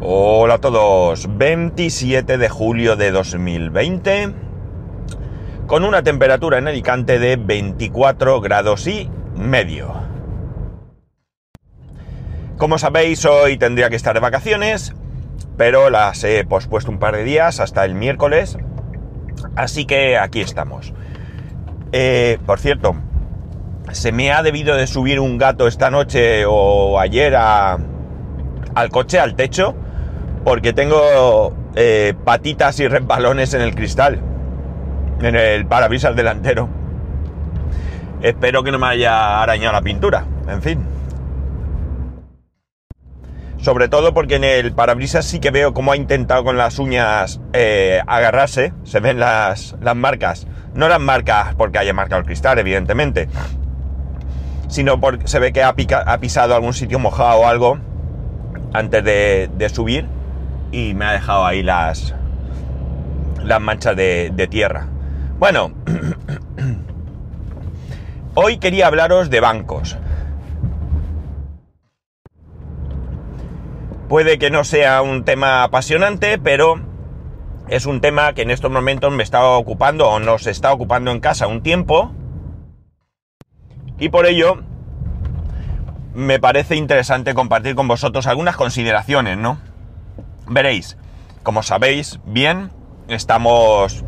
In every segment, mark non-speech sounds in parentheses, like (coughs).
Hola a todos, 27 de julio de 2020, con una temperatura en Alicante de 24 grados y medio. Como sabéis, hoy tendría que estar de vacaciones, pero las he pospuesto un par de días hasta el miércoles, así que aquí estamos. Eh, por cierto, se me ha debido de subir un gato esta noche o ayer al coche, al techo, porque tengo eh, patitas y resbalones en el cristal, en el parabrisas delantero. Espero que no me haya arañado la pintura, en fin. Sobre todo porque en el parabrisas sí que veo cómo ha intentado con las uñas eh, agarrarse, se ven las, las marcas. No las marcas porque haya marcado el cristal, evidentemente, sino porque se ve que ha, pisado algún sitio mojado o algo antes de subir y me ha dejado ahí las, las manchas de, de tierra. Bueno, (clears throat) hoy quería hablaros de bancos. Puede que no sea un tema apasionante, pero es un tema que en estos momentos me está ocupando o nos está ocupando en casa un tiempo. Y por ello me parece interesante compartir con vosotros algunas consideraciones, ¿no? Veréis, como sabéis bien, estamos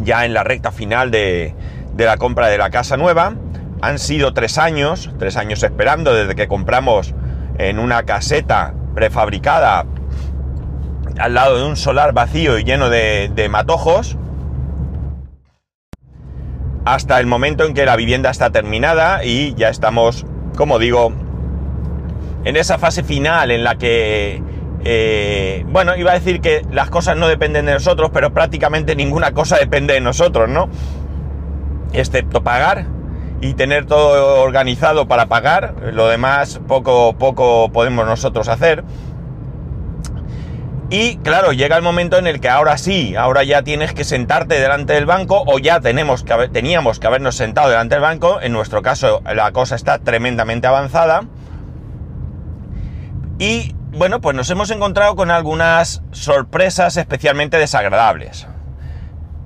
ya en la recta final de, la compra de la casa nueva. Han sido tres años, tres años esperando desde que compramos en una caseta prefabricada al lado de un solar vacío y lleno de, de, matojos, hasta el momento en que la vivienda está terminada y ya estamos, como digo, en esa fase final en la que eh, bueno, iba a decir que las cosas no dependen de nosotros, pero prácticamente ninguna cosa depende de nosotros, ¿no? Excepto pagar y tener todo organizado para pagar. Lo demás poco, poco podemos nosotros hacer. Y claro, llega el momento en el que ahora sí, ahora ya tienes que sentarte delante del banco o ya tenemos que teníamos que habernos sentado delante del banco. En nuestro caso la cosa está tremendamente avanzada. Y bueno, pues nos hemos encontrado con algunas sorpresas especialmente desagradables.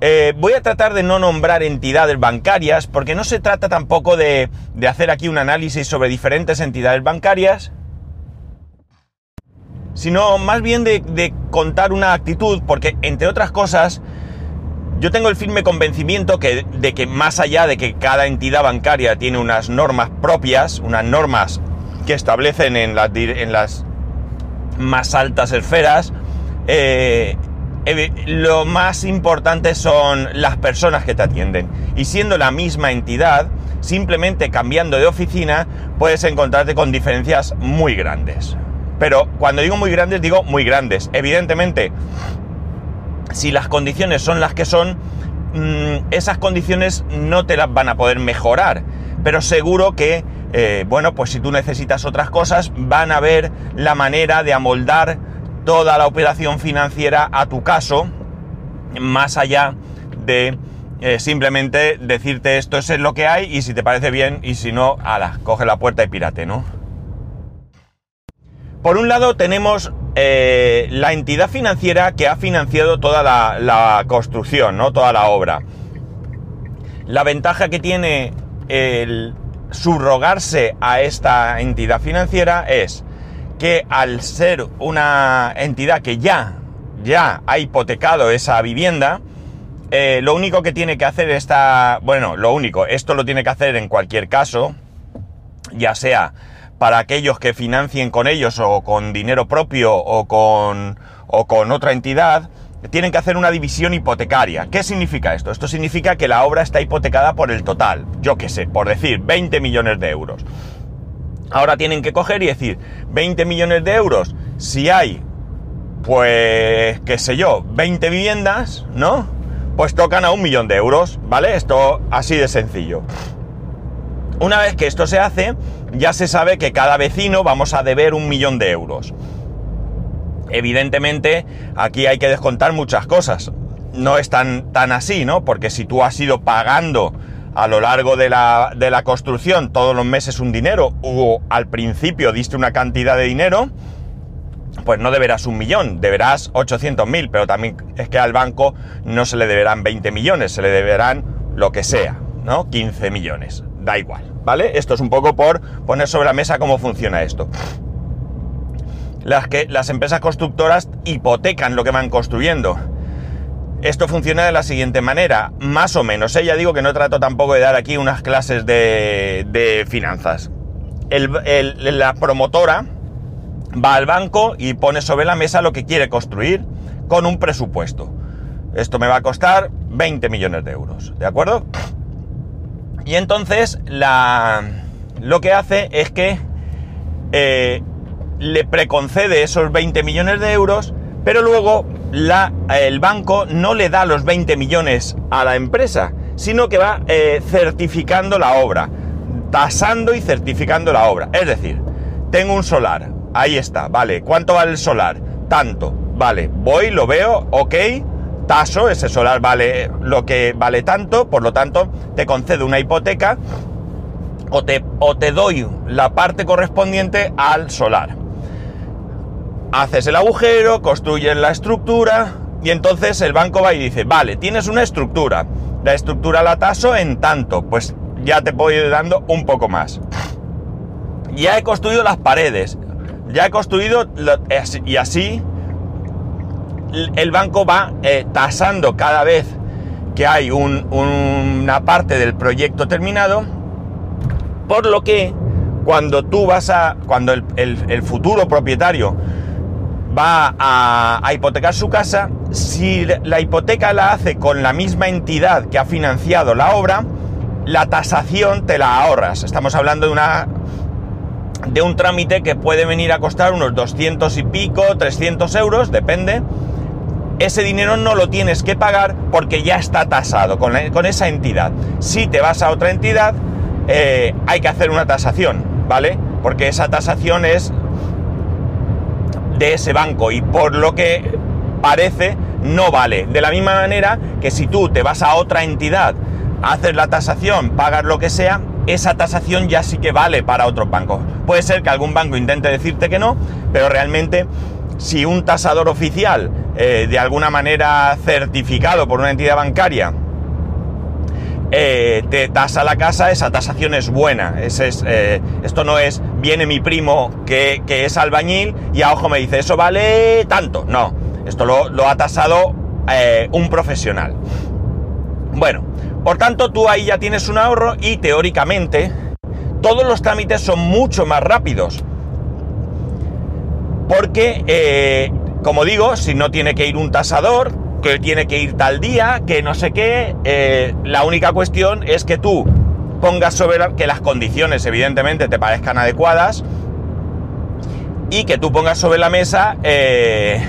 Eh, voy a tratar de no nombrar entidades bancarias porque no se trata tampoco de, hacer aquí un análisis sobre diferentes entidades bancarias, sino más bien de, contar una actitud porque, entre otras cosas, yo tengo el firme convencimiento de que más allá de que cada entidad bancaria tiene unas normas propias, unas normas que establecen en las, en las más altas esferas, eh, lo más importante son las personas que te atienden. Y siendo la misma entidad, simplemente cambiando de oficina, puedes encontrarte con diferencias muy grandes. Pero cuando digo muy grandes, digo muy grandes. Evidentemente, si las condiciones son las que son, mm, esas condiciones no te las van a poder mejorar. Pero seguro que eh, bueno, pues si tú necesitas otras cosas, van a ver la manera de amoldar toda la operación financiera a tu caso, más allá de eh, simplemente decirte esto es lo que hay y si te parece bien y si no, ala, coge la puerta y pirate, ¿no? Por un lado tenemos eh, la entidad financiera que ha financiado toda la, la construcción, ¿no? Toda la obra. La ventaja que tiene el, subrogarse a esta entidad financiera es que al ser una entidad que ya, ya ha hipotecado esa vivienda, eh, lo único que tiene que hacer esta, bueno, lo único, esto lo tiene que hacer en cualquier caso, ya sea para aquellos que financien con ellos o con dinero propio o con, o con otra entidad, tienen que hacer una división hipotecaria. ¿Qué significa esto? Esto significa que la obra está hipotecada por el total, yo qué sé, por decir 20 millones de euros. Ahora tienen que coger y decir 20 millones de euros, si hay, pues, qué sé yo, 20 viviendas, ¿no? Pues tocan a un millón de euros, ¿vale? Esto así de sencillo. Una vez que esto se hace, ya se sabe que cada vecino vamos a deber un millón de euros. Evidentemente, aquí hay que descontar muchas cosas. No es tan, así, ¿no? Porque si tú has ido pagando a lo largo de la, de la construcción todos los meses un dinero o al principio diste una cantidad de dinero, pues no deberás un millón, deberás 800.000, pero también es que al banco no se le deberán 20 millones, se le deberán lo que sea, ¿no? 15 millones, da igual, ¿vale? Esto es un poco por poner sobre la mesa cómo funciona esto. Las, que, las empresas constructoras hipotecan lo que van construyendo. Esto funciona de la siguiente manera, más o menos. ¿eh? Ya digo que no trato tampoco de dar aquí unas clases de, de finanzas. la promotora va al banco y pone sobre la mesa lo que quiere construir con un presupuesto. Esto me va a costar 20 millones de euros, ¿de acuerdo? Y entonces la, lo que hace es que eh, le preconcede esos 20 millones de euros, pero luego la, el banco no le da los 20 millones a la empresa, sino que va eh, certificando la obra, tasando y certificando la obra. Es decir, tengo un solar, ahí está, vale, ¿cuánto vale el solar? Tanto, vale, voy, lo veo, ok, taso, ese solar vale lo que vale tanto, por lo tanto, te concedo una hipoteca o te, o te doy la parte correspondiente al solar haces el agujero, construyes la estructura y entonces el banco va y dice, vale, tienes una estructura, la estructura la taso en tanto, pues ya te puedo ir dando un poco más. Ya he construido las paredes, ya he construido y así el banco va eh, tasando cada vez que hay una parte del proyecto terminado, por lo que cuando tú vas a, cuando el futuro propietario va a, hipotecar su casa, si la hipoteca la hace con la misma entidad que ha financiado la obra, la tasación te la ahorras. Estamos hablando de una de un trámite que puede venir a costar unos 200 y pico, 300 euros, depende. Ese dinero no lo tienes que pagar porque ya está tasado con, esa entidad. Si te vas a otra entidad, eh, hay que hacer una tasación, ¿vale? Porque esa tasación es de ese banco y por lo que parece no vale. De la misma manera que si tú te vas a otra entidad, haces la tasación, pagas lo que sea, esa tasación ya sí que vale para otros bancos. Puede ser que algún banco intente decirte que no, pero realmente si un tasador oficial eh, de alguna manera certificado por una entidad bancaria eh, te tasa la casa, esa tasación es buena. es, eh, esto no es, viene mi primo que, es albañil y a ojo me dice, eso vale tanto. No, esto lo, ha tasado eh, un profesional. Bueno, por tanto tú ahí ya tienes un ahorro y teóricamente todos los trámites son mucho más rápidos. Porque, como digo, si no tiene que ir un tasador, que tiene que ir tal día, que no sé qué. Eh, la única cuestión es que tú pongas sobre la, que las condiciones evidentemente te parezcan adecuadas y que tú pongas sobre la mesa eh,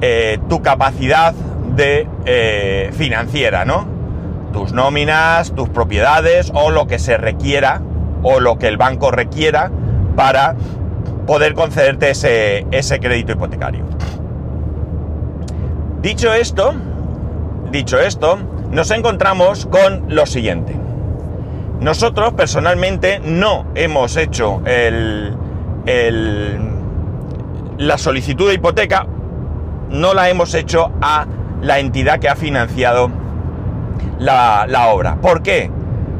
eh, tu capacidad de financiera, ¿no? Tus nóminas, tus propiedades o lo que se requiera o lo que el banco requiera para poder concederte ese, ese crédito hipotecario. Dicho esto, dicho esto, nos encontramos con lo siguiente. Nosotros personalmente no hemos hecho la solicitud de hipoteca, no la hemos hecho a la entidad que ha financiado la, la obra. ¿Por qué?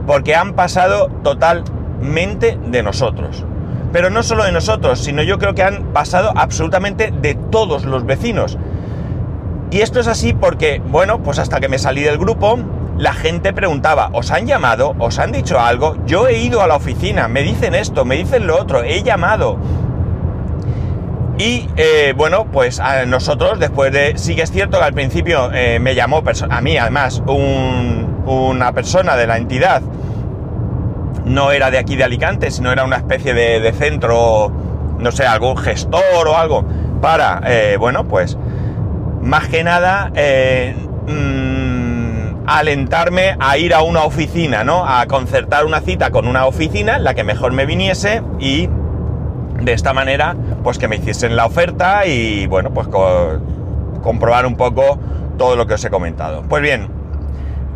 Porque han pasado totalmente de nosotros. Pero no solo de nosotros, sino yo creo que han pasado absolutamente de todos los vecinos. Y esto es así porque, bueno, pues hasta que me salí del grupo, la gente preguntaba, ¿os han llamado? ¿Os han dicho algo? Yo he ido a la oficina, me dicen esto, me dicen lo otro, he llamado. Y eh, bueno, pues a nosotros, después de. Sí que es cierto que al principio eh, me llamó a mí, además, una persona de la entidad. No era de aquí de Alicante, sino era una especie de, centro, no sé, algún gestor o algo, para, eh, bueno, pues más que nada eh, alentarme a ir a una oficina, ¿no? A concertar una cita con una oficina, la que mejor me viniese y de esta manera, pues que me hiciesen la oferta y bueno, pues comprobar un poco todo lo que os he comentado. Pues bien,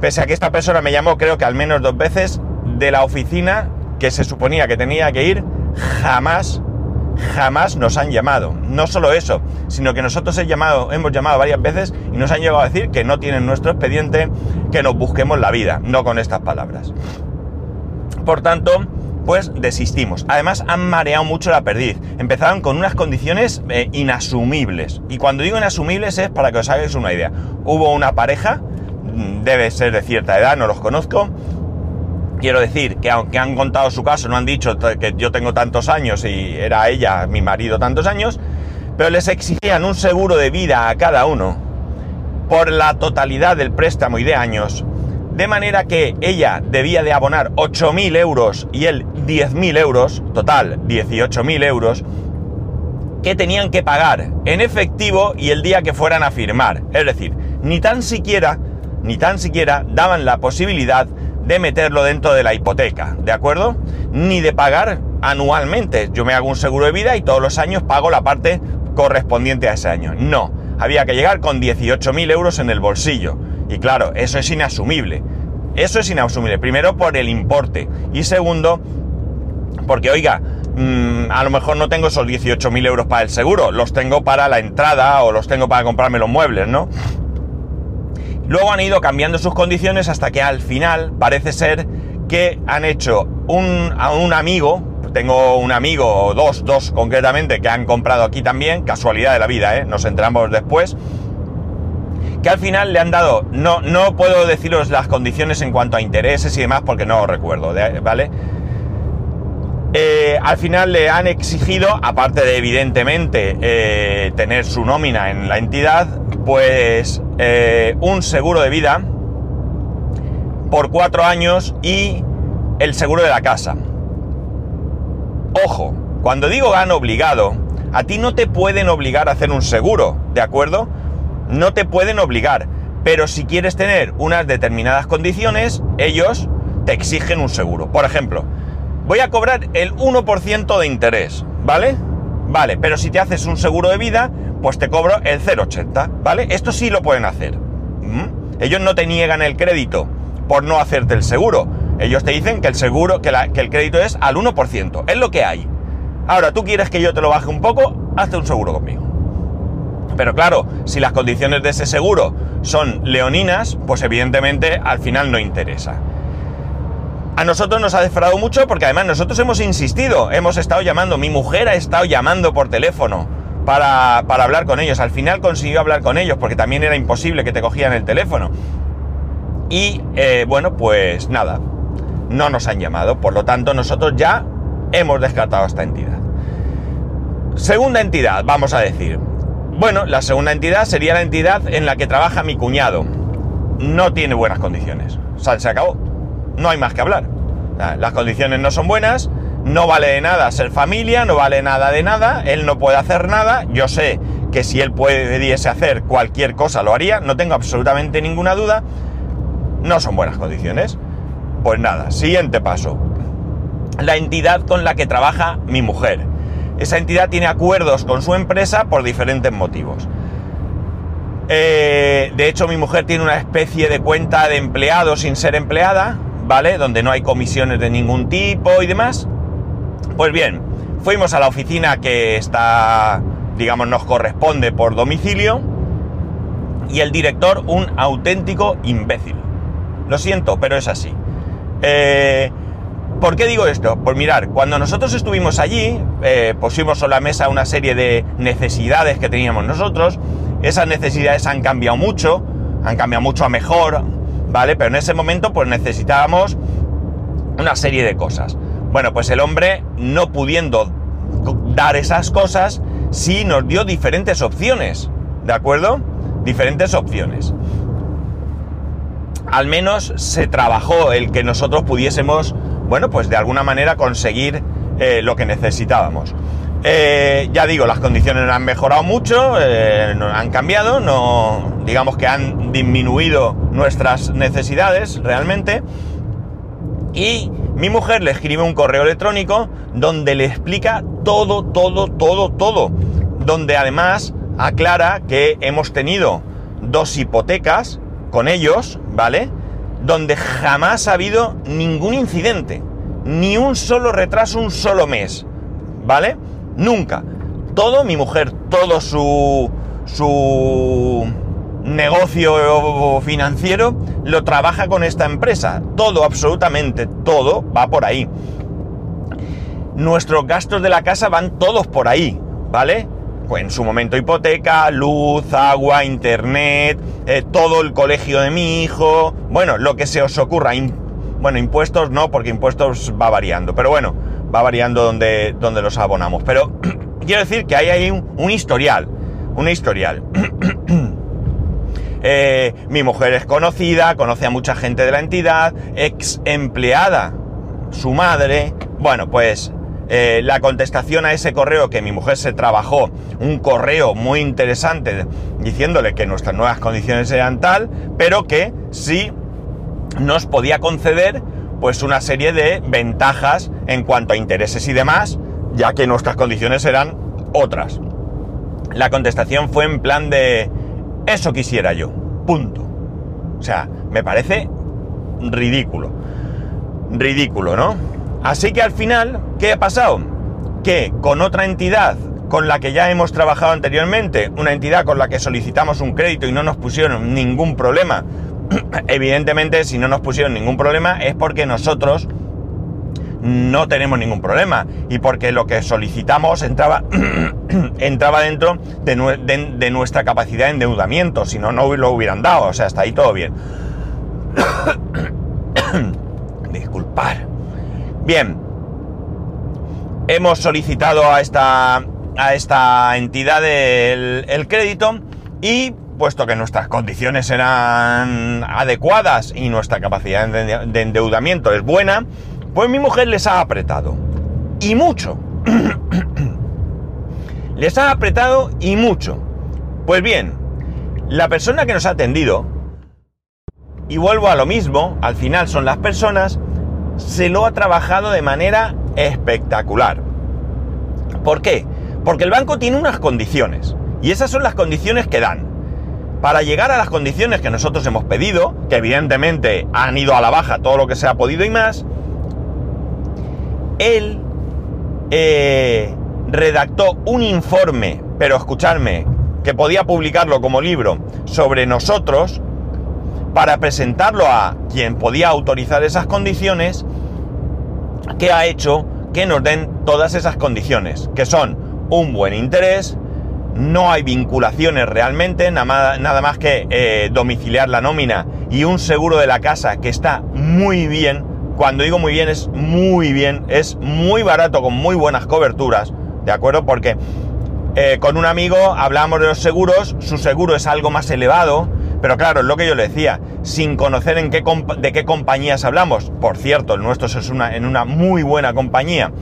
pese a que esta persona me llamó creo que al menos dos veces de la oficina que se suponía que tenía que ir, jamás, jamás nos han llamado. No solo eso, sino que nosotros hemos llamado, varias veces y nos han llegado a decir que no tienen nuestro expediente, que nos busquemos la vida, no con estas palabras. Por tanto, pues desistimos. Además han mareado mucho la perdiz. Empezaron con unas condiciones eh, inasumibles. Y cuando digo inasumibles es para que os hagáis una idea. Hubo una pareja, mm, debe ser de cierta edad, no los conozco. Quiero decir que aunque han contado su caso, no han dicho que yo tengo tantos años y era ella, mi marido, tantos años, pero les exigían un seguro de vida a cada uno por la totalidad del préstamo y de años de manera que ella debía de abonar 8.000 euros y él 10.000 euros, total 18.000 euros, que tenían que pagar en efectivo y el día que fueran a firmar. Es decir, ni tan siquiera, ni tan siquiera daban la posibilidad de meterlo dentro de la hipoteca, ¿de acuerdo? Ni de pagar anualmente. Yo me hago un seguro de vida y todos los años pago la parte correspondiente a ese año. No, había que llegar con 18.000 euros en el bolsillo. Y claro, eso es inasumible. Eso es inasumible. Primero por el importe. Y segundo, porque oiga, mm, a lo mejor no tengo esos 18.000 euros para el seguro. Los tengo para la entrada o los tengo para comprarme los muebles, ¿no? Luego han ido cambiando sus condiciones hasta que al final parece ser que han hecho un, a un amigo, tengo un amigo, o dos, dos concretamente, que han comprado aquí también, casualidad de la vida, ¿eh? nos enteramos después, que al final le han dado, no, no puedo deciros las condiciones en cuanto a intereses y demás porque no recuerdo, ¿vale? Eh, al final le han exigido, aparte de evidentemente eh, tener su nómina en la entidad, pues eh, un seguro de vida por cuatro años y el seguro de la casa. Ojo, cuando digo han obligado, a ti no te pueden obligar a hacer un seguro, ¿de acuerdo? no te pueden obligar, pero si quieres tener unas determinadas condiciones, ellos te exigen un seguro. Por ejemplo, voy a cobrar el 1% de interés, ¿vale? Vale, pero si te haces un seguro de vida, pues te cobro el 0,80, ¿vale? Esto sí lo pueden hacer. ¿Mm? Ellos no te niegan el crédito por no hacerte el seguro. Ellos te dicen que el seguro, que, que el crédito es al 1%, es lo que hay. Ahora, tú quieres que yo te lo baje un poco, hazte un seguro conmigo. Pero claro, si las condiciones de ese seguro son leoninas, pues evidentemente al final no interesa. A nosotros nos ha defraudado mucho porque además nosotros hemos insistido, hemos estado llamando, mi mujer ha estado llamando por teléfono para, hablar con ellos. Al final consiguió hablar con ellos porque también era imposible que te cogieran el teléfono. Y eh, bueno, pues nada, no nos han llamado. Por lo tanto, nosotros ya hemos descartado a esta entidad. Segunda entidad, vamos a decir. Bueno, la segunda entidad sería la entidad en la que trabaja mi cuñado. No tiene buenas condiciones. Se acabó. No hay más que hablar. las condiciones no son buenas, no vale de nada ser familia, no vale nada de nada, él no puede hacer nada. Yo sé que si él pudiese hacer cualquier cosa lo haría, no tengo absolutamente ninguna duda. No son buenas condiciones. Pues nada, siguiente paso. La entidad con la que trabaja mi mujer esa entidad tiene acuerdos con su empresa por diferentes motivos. Eh, de hecho, mi mujer tiene una especie de cuenta de empleado sin ser empleada, ¿vale? Donde no hay comisiones de ningún tipo y demás. Pues bien, fuimos a la oficina que está, digamos, nos corresponde por domicilio y el director un auténtico imbécil. Lo siento, pero es así. Eh, ¿Por qué digo esto? Pues mirar, cuando nosotros estuvimos allí, eh, pusimos sobre la mesa una serie de necesidades que teníamos nosotros. Esas necesidades han cambiado mucho, han cambiado mucho a mejor, ¿vale? Pero en ese momento pues necesitábamos una serie de cosas. Bueno, pues el hombre, no pudiendo dar esas cosas, sí nos dio diferentes opciones, ¿de acuerdo? Diferentes opciones. Al menos se trabajó el que nosotros pudiésemos bueno, pues de alguna manera conseguir eh, lo que necesitábamos. Eh, ya digo, las condiciones han mejorado mucho, eh, han cambiado, no, digamos que han disminuido nuestras necesidades realmente. Y mi mujer le escribe un correo electrónico donde le explica todo, todo, todo, todo. Donde además aclara que hemos tenido dos hipotecas con ellos, ¿vale? donde jamás ha habido ningún incidente, ni un solo retraso, un solo mes, ¿vale? Nunca. Todo, mi mujer, todo su, su negocio financiero lo trabaja con esta empresa. Todo, absolutamente todo va por ahí. Nuestros gastos de la casa van todos por ahí, ¿vale? En su momento hipoteca, luz, agua, internet, eh, todo el colegio de mi hijo, bueno, lo que se os ocurra. bueno, impuestos no, porque impuestos va variando, pero bueno, va variando donde, donde los abonamos. Pero (clears throat) quiero decir que hay ahí un, historial, un historial. (clears throat) Eh, mi mujer es conocida, conoce a mucha gente de la entidad, ex empleada, su madre. Bueno, pues eh, la contestación a ese correo que mi mujer se trabajó, un correo muy interesante diciéndole que nuestras nuevas condiciones eran tal, pero que sí nos podía conceder pues una serie de ventajas en cuanto a intereses y demás, ya que nuestras condiciones eran otras. La contestación fue en plan de eso quisiera yo. Punto. O sea, me parece ridículo. Ridículo, ¿no? Así que al final, ¿qué ha pasado? Que con otra entidad con la que ya hemos trabajado anteriormente, una entidad con la que solicitamos un crédito y no nos pusieron ningún problema, (clears throat) evidentemente si no nos pusieron ningún problema es porque nosotros no tenemos ningún problema y porque lo que solicitamos entraba, (clears throat) entraba dentro de, nuestra capacidad de endeudamiento, si no, no lo hubieran dado, o sea, hasta ahí todo bien. (clears throat) Disculpar. Bien, hemos solicitado a esta, a esta entidad el crédito y puesto que nuestras condiciones eran adecuadas y nuestra capacidad de endeudamiento es buena, pues mi mujer les ha apretado. Y mucho. (coughs) les ha apretado y mucho. Pues bien, la persona que nos ha atendido, y vuelvo a lo mismo, al final son las personas, se lo ha trabajado de manera espectacular. ¿Por qué? Porque el banco tiene unas condiciones. Y esas son las condiciones que dan. Para llegar a las condiciones que nosotros hemos pedido, que evidentemente han ido a la baja todo lo que se ha podido y más, él eh, redactó un informe, pero escuchadme, que podía publicarlo como libro sobre nosotros para presentarlo a quien podía autorizar esas condiciones, que ha hecho que nos den todas esas condiciones, que son un buen interés, no hay vinculaciones realmente, nada, más que eh, domiciliar la nómina y un seguro de la casa que está muy bien, cuando digo muy bien, es muy bien, es muy barato con muy buenas coberturas, ¿de acuerdo? Porque eh, con un amigo hablamos de los seguros, su seguro es algo más elevado, pero claro, es lo que yo le decía, sin conocer en qué de qué compañías hablamos, por cierto, el nuestro es una, en una muy buena compañía,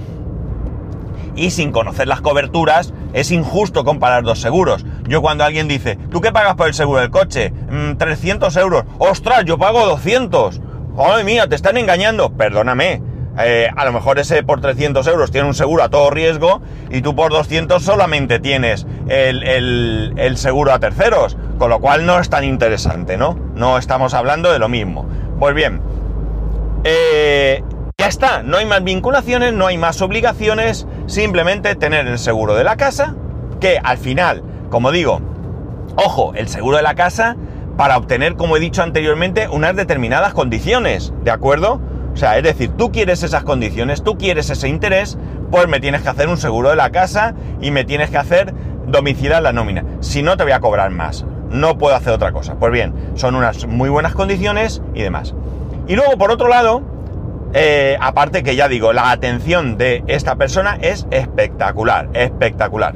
y sin conocer las coberturas, es injusto comparar dos seguros. Yo cuando alguien dice, ¿tú qué pagas por el seguro del coche? 300 mm, euros. ¡Ostras, yo pago 200! ¡Ay mía, te están engañando! Perdóname. Eh, a lo mejor ese por 300 euros tiene un seguro a todo riesgo y tú por 200 solamente tienes el, seguro a terceros, con lo cual no es tan interesante, ¿no? No estamos hablando de lo mismo. Pues bien, eh, ya está, no hay más vinculaciones, no hay más obligaciones, simplemente tener el seguro de la casa, que al final, como digo, ojo, el seguro de la casa para obtener, como he dicho anteriormente, unas determinadas condiciones, ¿de acuerdo? O sea, es decir, tú quieres esas condiciones, tú quieres ese interés, pues me tienes que hacer un seguro de la casa y me tienes que hacer domiciliar la nómina. Si no, te voy a cobrar más. No puedo hacer otra cosa. Pues bien, son unas muy buenas condiciones y demás. Y luego, por otro lado, eh, aparte que ya digo, la atención de esta persona es espectacular, espectacular.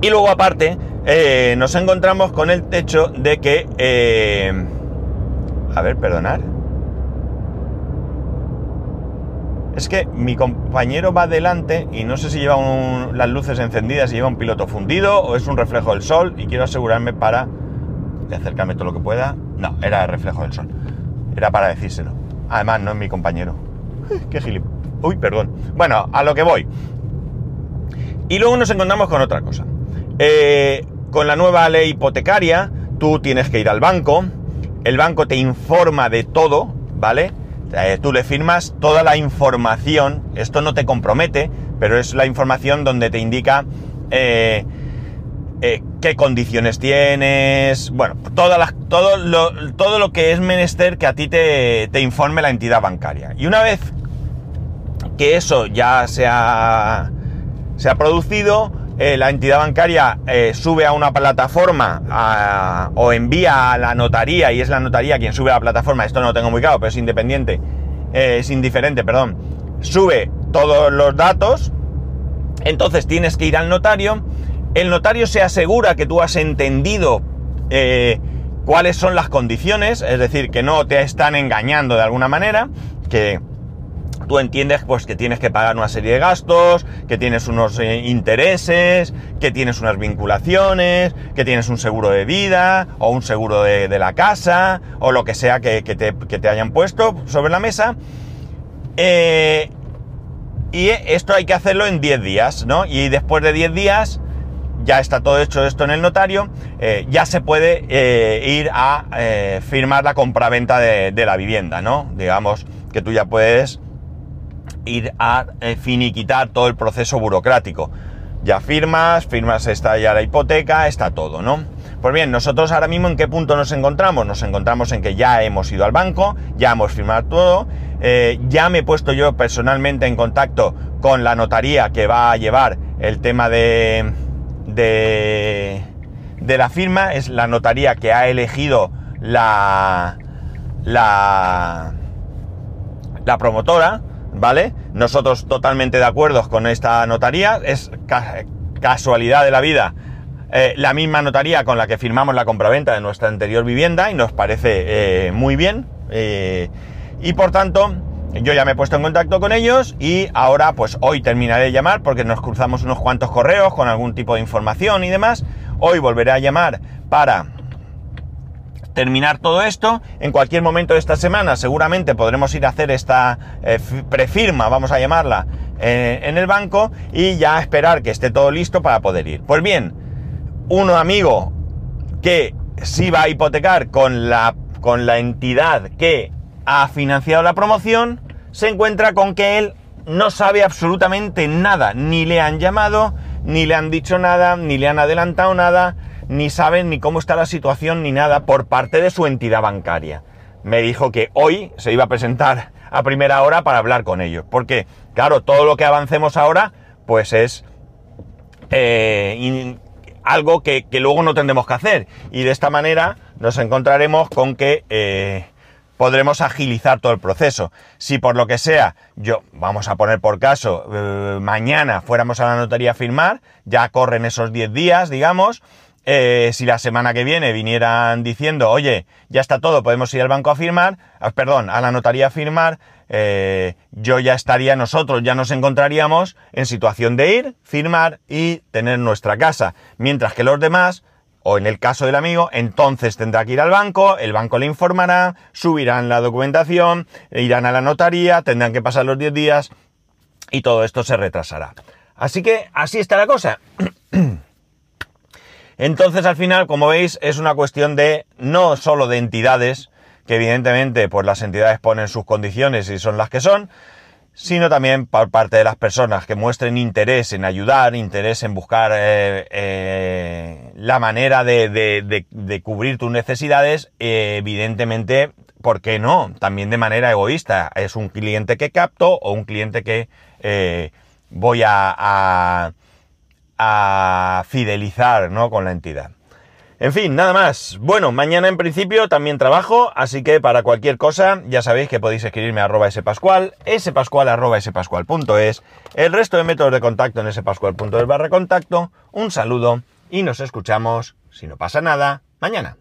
Y luego aparte, eh, nos encontramos con el hecho de que... Eh, a ver, perdonar. Es que mi compañero va adelante y no sé si lleva las luces encendidas, si lleva un piloto fundido o es un reflejo del sol y quiero asegurarme para acercarme todo lo que pueda. No, era el reflejo del sol. Era para decírselo. Además, no es mi compañero. Qué gilip. Uy, perdón. Bueno, a lo que voy. Y luego nos encontramos con otra cosa. Eh, con la nueva ley hipotecaria, tú tienes que ir al banco, el banco te informa de todo, ¿vale? Eh, tú le firmas toda la información, esto no te compromete, pero es la información donde te indica eh, eh, qué condiciones tienes, bueno, todas las, todo, lo, todo lo que es menester que a ti te, informe la entidad bancaria. Y una vez que eso ya se ha, se ha producido, eh, la entidad bancaria eh, sube a una plataforma o envía a la notaría, y es la notaría quien sube a la plataforma, esto no lo tengo muy claro, pero es independiente, es indiferente, perdón, sube todos los datos, entonces tienes que ir al notario, el notario se asegura que tú has entendido cuáles son las condiciones, es decir, que no te están engañando de alguna manera, que tú entiendes pues que tienes que pagar una serie de gastos, que tienes unos eh, intereses, que tienes unas vinculaciones, que tienes un seguro de vida o un seguro de, la casa o lo que sea que, te, hayan puesto sobre la mesa. Eh, y esto hay que hacerlo en 10 días, ¿no? Y después de 10 días ya está todo hecho esto en el notario, eh, ya se puede ir a firmar la compraventa de, de la vivienda, ¿no? Digamos que tú ya puedes ir a eh, finiquitar todo el proceso burocrático. Ya firmas, firmas está ya la hipoteca, está todo, ¿no? Pues bien, nosotros ahora mismo en qué punto nos encontramos? Nos encontramos en que ya hemos ido al banco, ya hemos firmado todo, eh, ya me he puesto yo personalmente en contacto con la notaría que va a llevar el tema de, de, de la firma, es la notaría que ha elegido la, la, la promotora, ¿vale? Nosotros totalmente de acuerdo con esta notaría, es casualidad de la vida. Eh, la misma notaría con la que firmamos la compraventa de nuestra anterior vivienda y nos parece eh, muy bien. Eh, y por tanto, yo ya me he puesto en contacto con ellos y ahora pues hoy terminaré de llamar porque nos cruzamos unos cuantos correos con algún tipo de información y demás. Hoy volveré a llamar para terminar todo esto. En cualquier momento de esta semana seguramente podremos ir a hacer esta eh, prefirma, vamos a llamarla, eh, en el banco y ya esperar que esté todo listo para poder ir. Pues bien, un amigo que sí va a hipotecar con la, con la entidad que ha financiado la promoción, se encuentra con que él no sabe absolutamente nada, ni le han llamado, ni le han dicho nada, ni le han adelantado nada, ni saben ni cómo está la situación ni nada por parte de su entidad bancaria. Me dijo que hoy se iba a presentar a primera hora para hablar con ellos. Porque, claro, todo lo que avancemos ahora, pues es eh, algo que, luego no tendremos que hacer. Y de esta manera nos encontraremos con que eh, podremos agilizar todo el proceso. Si por lo que sea, yo, vamos a poner por caso, eh, mañana fuéramos a la notaría a firmar, ya corren esos 10 días, digamos, eh, si la semana que viene vinieran diciendo, oye, ya está todo, podemos ir al banco a firmar, ah, perdón, a la notaría a firmar, eh, yo ya estaría, nosotros ya nos encontraríamos en situación de ir, firmar y tener nuestra casa. Mientras que los demás, o en el caso del amigo, entonces tendrá que ir al banco, el banco le informará, subirán la documentación, irán a la notaría, tendrán que pasar los 10 días y todo esto se retrasará. Así que así está la cosa. (clears throat) Entonces, al final, como veis, es una cuestión de no solo de entidades, que evidentemente pues las entidades ponen sus condiciones y son las que son, sino también por parte de las personas que muestren interés en ayudar, interés en buscar eh, eh, la manera de, cubrir tus necesidades, evidentemente, ¿por qué no? También de manera egoísta. Es un cliente que capto o un cliente que eh, voy a a fidelizar ¿no? con la entidad. En fin, nada más. Bueno, mañana en principio también trabajo, así que para cualquier cosa ya sabéis que podéis escribirme a arroba spascual, spascual arroba spascual.es, el resto de métodos de contacto en spascual.es barra contacto. Un saludo y nos escuchamos, si no pasa nada, mañana.